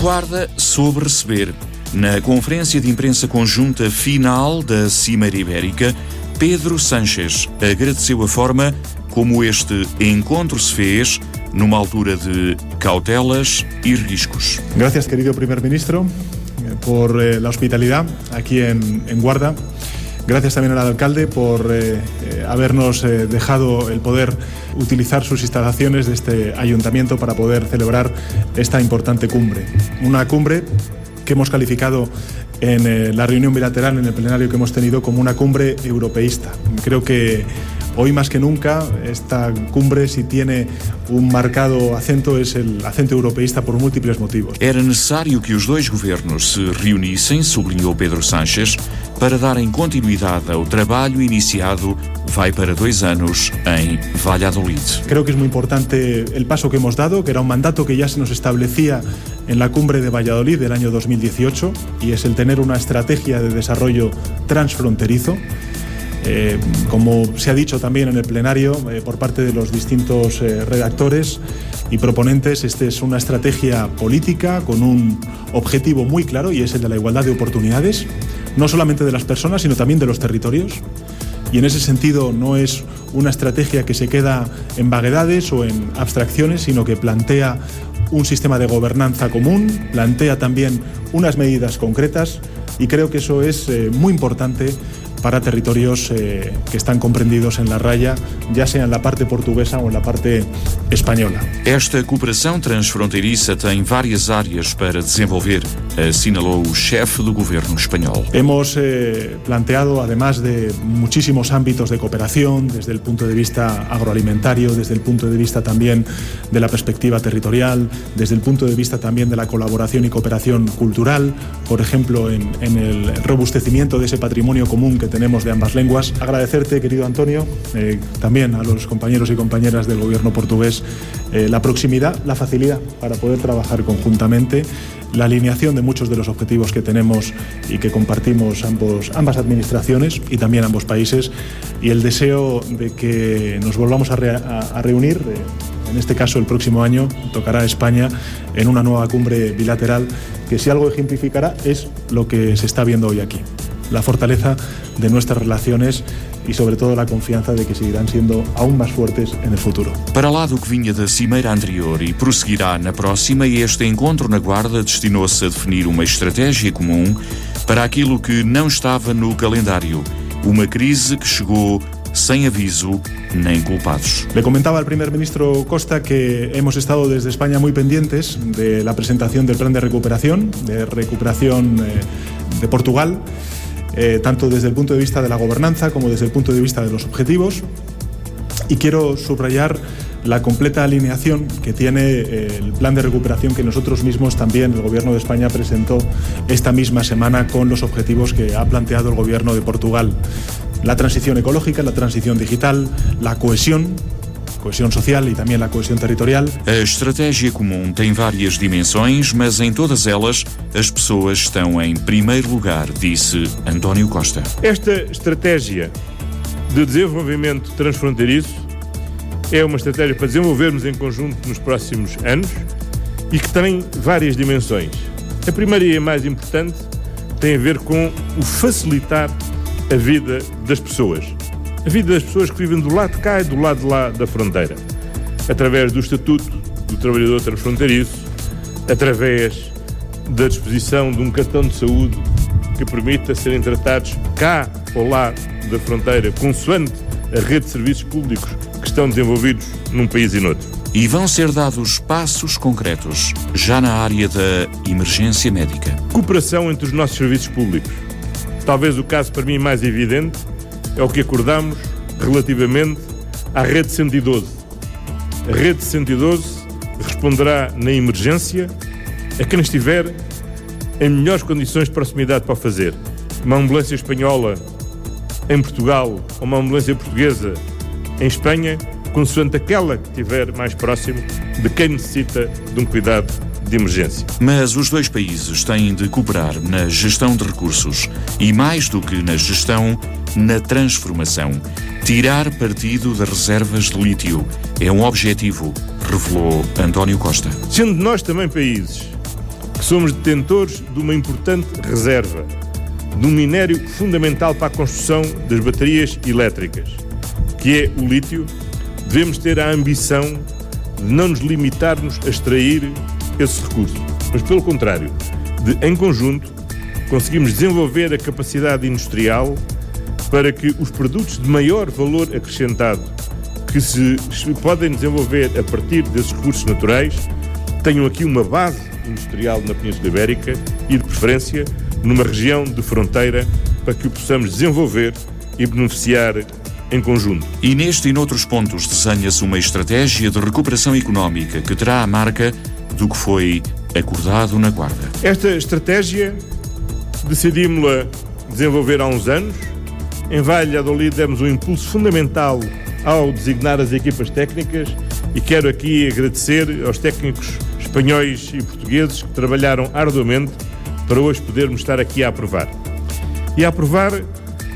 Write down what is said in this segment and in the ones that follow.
Guarda soube receber. Na conferência de imprensa conjunta final da Cimeira Ibérica, Pedro Sánchez agradeceu a forma como este encontro se fez numa altura de cautelas e riscos. Gracias, querido primer-ministro, por eh, la hospitalidad aquí en, en Guarda. Gracias también al alcalde por eh, eh, habernos eh, dejado el poder utilizar sus instalaciones de este ayuntamiento para poder celebrar esta importante cumbre. Una cumbre que hemos calificado en la reunión bilateral, en el plenario que hemos tenido, como una cumbre europeísta. Creo que hoy más que nunca esta cumbre, si tiene un marcado acento, es el acento europeísta por múltiples motivos. Era necessário que os dois governos se reunissem, sublinhou Pedro Sánchez, para darem continuidade ao trabalho iniciado vai para dois anos em Valladolid. Creo que es muy importante el paso que hemos dado, que era un mandato que ya se nos establecía en la cumbre de Valladolid del año 2018, y es el tener una estrategia de desarrollo transfronterizo. Eh, como se ha dicho también en el plenario eh, por parte de los distintos eh, redactores y proponentes, esta es una estrategia política con un objetivo muy claro y es el de la igualdad de oportunidades, no solamente de las personas, sino también de los territorios. Y en ese sentido no es una estrategia que se queda en vaguedades o en abstracciones, sino que plantea un sistema de gobernanza común, plantea también unas medidas concretas y creo que eso es muy importante para territorios eh, que están comprendidos en la raya, ya sea en la parte portuguesa o en la parte española. Esta cooperação transfronteiriça tem várias áreas para desenvolver, assinalou o chefe do governo espanhol. Hemos eh, planteado, además de muchísimos ámbitos de cooperación, desde el punto de vista agroalimentario, desde el punto de vista también de la perspectiva territorial, desde el punto de vista también de la colaboración y cooperación cultural, por ejemplo, en, en el robustecimiento de ese patrimonio común que tenemos de ambas lenguas. Agradecerte, querido Antonio, eh, también a los compañeros y compañeras del gobierno portugués, eh, la proximidad, la facilidad para poder trabajar conjuntamente, la alineación de muchos de los objetivos que tenemos y que compartimos ambos, ambas administraciones y también ambos países, y el deseo de que nos volvamos a, re- a- a reunir. eh, en este caso, el próximo año tocará a España en una nueva cumbre bilateral que, si algo ejemplificará, es lo que se está viendo hoy aquí. La fortaleza de nuestras relaciones y, sobre todo, la confianza de que seguirán siendo aún más fuertes en el futuro. Para lá do que vinha da cimeira anterior e prosseguirá na próxima, este encontro na Guarda destinou-se a definir uma estratégia comum para aquilo que não estava no calendário. Uma crise que chegou sem aviso nem culpados. Le comentaba al primer ministro Costa que hemos estado desde España muy pendientes de la presentación del plan de recuperación, de recuperación eh, de Portugal, eh, tanto desde el punto de vista de la gobernanza como desde el punto de vista de los objetivos. Y quiero subrayar la completa alineación que tiene eh, el plan de recuperación que nosotros mismos también, el Gobierno de España, presentó esta misma semana con los objetivos que ha planteado el Gobierno de Portugal. La transición ecológica, la transición digital, la cohesión, cohesión social y también la cohesión territorial. A estratégia comum tem várias dimensões, mas em todas elas as pessoas estão em primeiro lugar, disse António Costa. Esta estratégia de desenvolvimento transfronteiriço é uma estratégia para desenvolvermos em conjunto nos próximos anos e que tem várias dimensões. A primeira e a mais importante tem a ver com o facilitar a vida das pessoas. A vida das pessoas que vivem do lado de cá e do lado de lá da fronteira. Através do Estatuto do Trabalhador Transfronteiriço, através da disposição de um cartão de saúde que permita serem tratados cá ou lá da fronteira, consoante a rede de serviços públicos que estão desenvolvidos num país e noutro. E vão ser dados passos concretos já na área da emergência médica. Cooperação entre os nossos serviços públicos. Talvez o caso para mim mais evidente é o que acordamos relativamente à rede 112. A rede 112 responderá na emergência a quem estiver em melhores condições de proximidade para o fazer. Uma ambulância espanhola em Portugal ou uma ambulância portuguesa em Espanha, consoante aquela que estiver mais próximo de quem necessita de um cuidado de emergência. Mas os dois países têm de cooperar na gestão de recursos e, mais do que na gestão, na transformação. Tirar partido das reservas de lítio é um objetivo, revelou António Costa. Sendo nós também países que somos detentores de uma importante reserva, de um minério fundamental para a construção das baterias elétricas, que é o lítio, devemos ter a ambição de não nos limitarmos a extrair esse recurso, mas pelo contrário, de em conjunto conseguimos desenvolver a capacidade industrial para que os produtos de maior valor acrescentado que se podem desenvolver a partir desses recursos naturais tenham aqui uma base industrial na Península Ibérica e, de preferência, numa região de fronteira para que o possamos desenvolver e beneficiar em conjunto. E neste e noutros pontos desenha-se uma estratégia de recuperação económica que terá a marca do que foi acordado na Guarda. Esta estratégia decidimos-la desenvolver há uns anos. Em Valladolid demos um impulso fundamental ao designar as equipas técnicas e quero aqui agradecer aos técnicos espanhóis e portugueses que trabalharam arduamente para hoje podermos estar aqui a aprovar. E a aprovar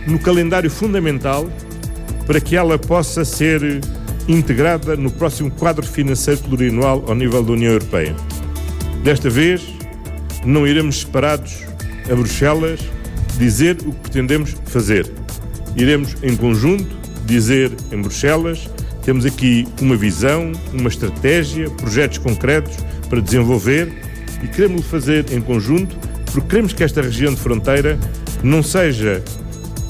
no calendário fundamental para que ela possa ser integrada no próximo quadro financeiro plurianual ao nível da União Europeia. Desta vez, não iremos separados a Bruxelas dizer o que pretendemos fazer. Iremos em conjunto dizer em Bruxelas temos aqui uma visão, uma estratégia, projetos concretos para desenvolver e queremos fazer em conjunto porque queremos que esta região de fronteira não seja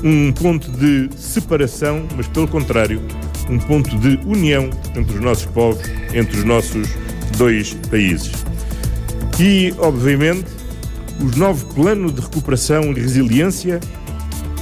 um ponto de separação, mas pelo contrário, um ponto de união entre os nossos povos, entre os nossos dois países. E, obviamente, o novo plano de recuperação e resiliência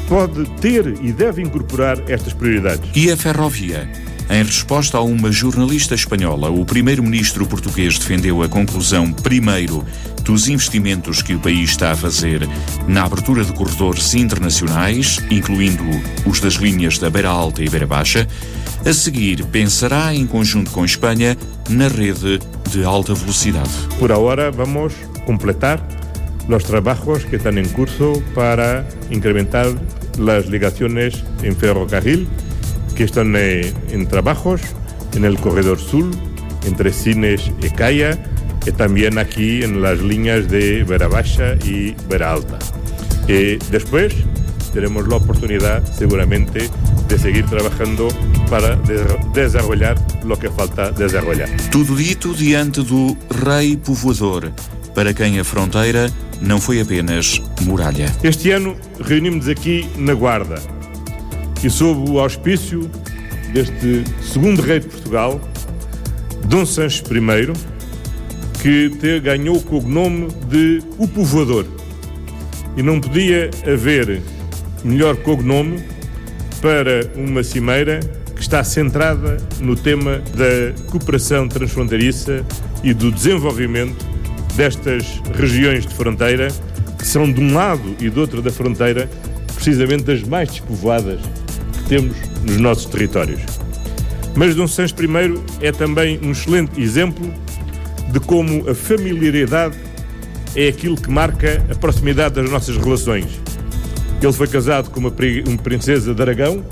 pode ter e deve incorporar estas prioridades. E a ferrovia? Em resposta a uma jornalista espanhola, o primeiro-ministro português defendeu a conclusão, primeiro, dos investimentos que o país está a fazer na abertura de corredores internacionais, incluindo os das linhas da Beira Alta e Beira Baixa. A seguir, pensará em conjunto com Espanha na rede de alta velocidade. Por agora, vamos completar los trabajos que están en curso para incrementar las ligaciones en ferrocarril que están eh, en trabajos en el corredor sur entre Cines y Calla y también aquí en las líneas de Vera Baja y Vera Alta. Y después tenemos la oportunidad seguramente de seguir trabajando para desarrollar lo que falta desarrollar. Tudo dito diante do rei povoador, para quem a fronteira não foi apenas muralha. Este ano reunimos aqui na Guarda e sob o auspício deste segundo rei de Portugal, Dom Sancho I, que te, ganhou o cognome de O Povoador. E não podia haver melhor cognome para uma cimeira que está centrada no tema da cooperação transfronteiriça e do desenvolvimento destas regiões de fronteira, que são de um lado e do outro da fronteira, precisamente das mais despovoadas temos nos nossos territórios. Mas Dom Sancho I é também um excelente exemplo de como a familiaridade é aquilo que marca a proximidade das nossas relações. Ele foi casado com uma princesa de Aragão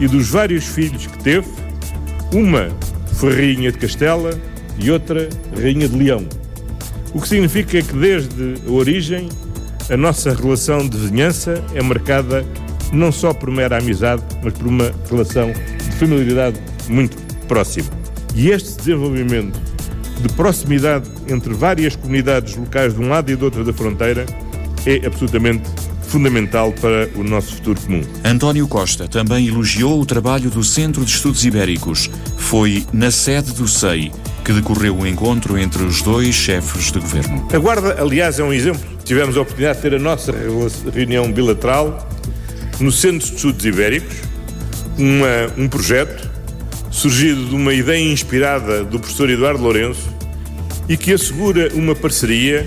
e dos vários filhos que teve, uma foi rainha de Castela e outra rainha de Leão. O que significa que desde a origem a nossa relação de vizinhança é marcada não só por mera amizade, mas por uma relação de familiaridade muito próxima. E este desenvolvimento de proximidade entre várias comunidades locais de um lado e do outro da fronteira é absolutamente fundamental para o nosso futuro comum. António Costa também elogiou o trabalho do Centro de Estudos Ibéricos. Foi na sede do SEI que decorreu o encontro entre os dois chefes de governo. A Guarda, aliás, é um exemplo. Tivemos a oportunidade de ter a nossa reunião bilateral no Centro de Estudos Ibéricos, uma, um projeto surgido de uma ideia inspirada do professor Eduardo Lourenço e que assegura uma parceria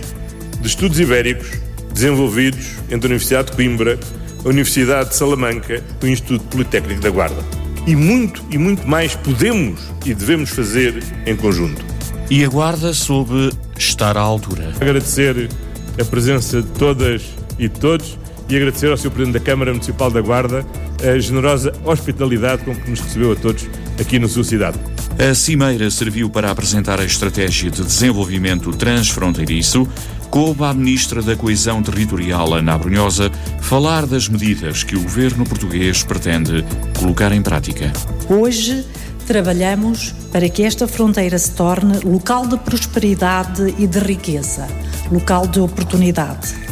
de estudos ibéricos desenvolvidos entre a Universidade de Coimbra, a Universidade de Salamanca e o Instituto Politécnico da Guarda. E muito e muito mais podemos e devemos fazer em conjunto. E a Guarda soube estar à altura. Agradecer a presença de todas e de todos e agradecer ao Sr. Presidente da Câmara Municipal da Guarda a generosa hospitalidade com que nos recebeu a todos aqui na sua cidade. A Cimeira serviu para apresentar a estratégia de desenvolvimento transfronteiriço, coube à Ministra da Coesão Territorial, Ana Abrunhosa, falar das medidas que o governo português pretende colocar em prática. Hoje trabalhamos para que esta fronteira se torne local de prosperidade e de riqueza, local de oportunidade.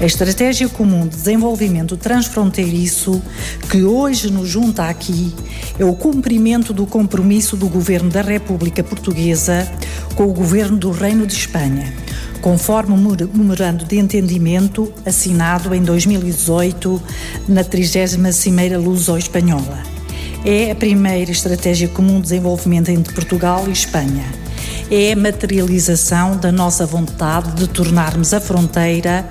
A Estratégia Comum de Desenvolvimento Transfronteiriço, que hoje nos junta aqui, é o cumprimento do compromisso do Governo da República Portuguesa com o Governo do Reino de Espanha, conforme o memorando de entendimento assinado em 2018 na 30 Cimeira Luso-Espanhola. É a primeira estratégia comum de desenvolvimento entre Portugal e Espanha. É a materialização da nossa vontade de tornarmos a fronteira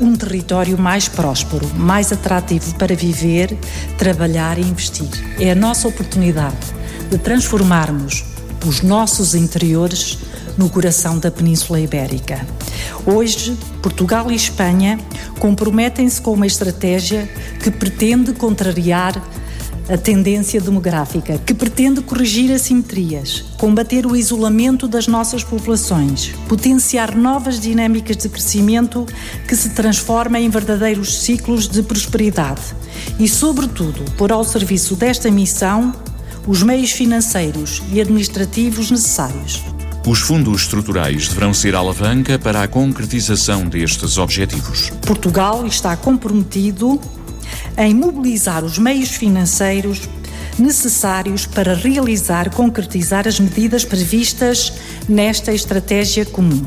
um território mais próspero, mais atrativo para viver, trabalhar e investir. É a nossa oportunidade de transformarmos os nossos interiores no coração da Península Ibérica. Hoje, Portugal e Espanha comprometem-se com uma estratégia que pretende contrariar a tendência demográfica, que pretende corrigir assimetrias, combater o isolamento das nossas populações, potenciar novas dinâmicas de crescimento que se transformem em verdadeiros ciclos de prosperidade e, sobretudo, pôr ao serviço desta missão os meios financeiros e administrativos necessários. Os fundos estruturais deverão ser alavanca para a concretização destes objetivos. Portugal está comprometido em mobilizar os meios financeiros necessários para realizar, concretizar as medidas previstas nesta estratégia comum.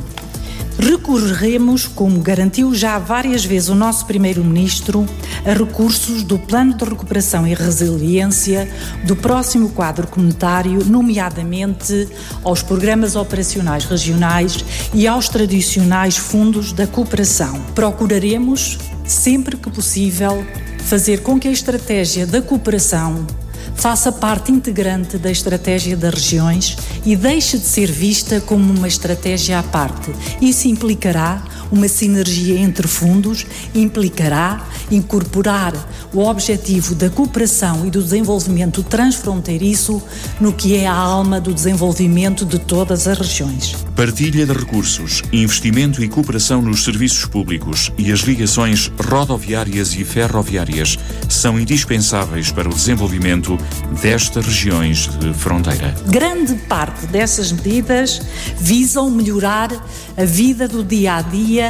Recorreremos, como garantiu já várias vezes o nosso Primeiro-Ministro, a recursos do Plano de Recuperação e Resiliência do próximo quadro comunitário, nomeadamente aos programas operacionais regionais e aos tradicionais fundos da cooperação. Procuraremos, sempre que possível, fazer com que a estratégia da cooperação faça parte integrante da estratégia das regiões e deixe de ser vista como uma estratégia à parte. Isso implicará uma sinergia entre fundos, implicará incorporar o objetivo da cooperação e do desenvolvimento transfronteiriço no que é a alma do desenvolvimento de todas as regiões. Partilha de recursos, investimento e cooperação nos serviços públicos e as ligações rodoviárias e ferroviárias são indispensáveis para o desenvolvimento destas regiões de fronteira. Grande parte dessas medidas visam melhorar a vida do dia a dia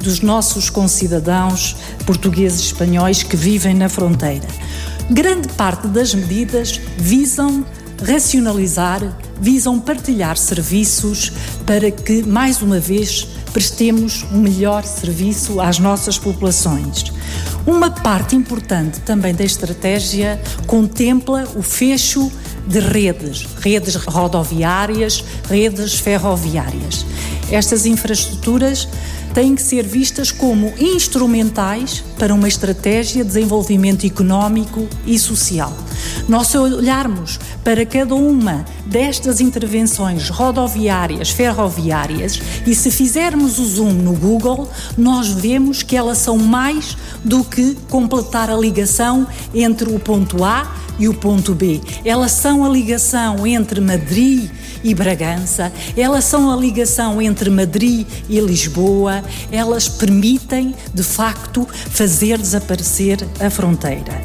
dos nossos concidadãos portugueses e espanhóis que vivem na fronteira. Grande parte das medidas visam racionalizar, visam partilhar serviços para que, mais uma vez, prestemos um melhor serviço às nossas populações. Uma parte importante também da estratégia contempla o fecho de redes, redes rodoviárias, redes ferroviárias. Estas infraestruturas têm que ser vistas como instrumentais para uma estratégia de desenvolvimento económico e social. Nós olharmos para cada uma destas intervenções rodoviárias, ferroviárias, e se fizermos o zoom no Google, nós vemos que elas são mais do que completar a ligação entre o ponto A e o ponto B. Elas são a ligação entre Madrid e Bragança, elas são a ligação entre Madrid e Lisboa, elas permitem, de facto, fazer desaparecer a fronteira.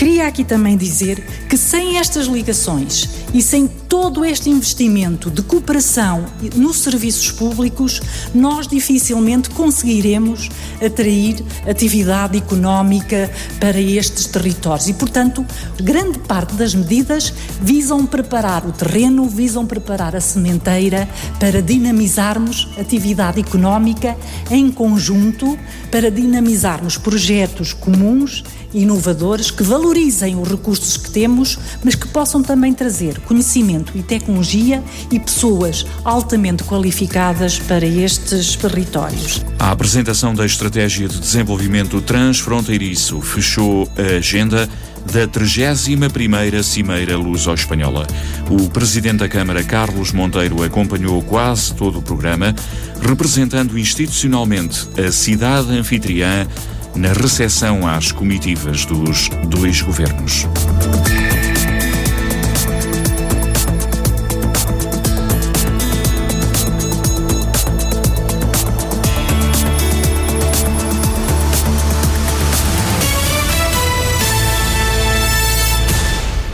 Queria aqui também dizer que sem estas ligações e sem todo este investimento de cooperação nos serviços públicos, nós dificilmente conseguiremos atrair atividade económica para estes territórios. E, portanto, grande parte das medidas visam preparar o terreno, visam preparar a sementeira para dinamizarmos atividade económica em conjunto, para dinamizarmos projetos comuns inovadores que valorizem os recursos que temos, mas que possam também trazer conhecimento e tecnologia e pessoas altamente qualificadas para estes territórios. A apresentação da Estratégia de Desenvolvimento Transfronteiriço fechou a agenda da 31ª Cimeira Luso-Espanhola. O Presidente da Câmara, Carlos Monteiro, acompanhou quase todo o programa, representando institucionalmente a cidade anfitriã na recepção às comitivas dos dois governos.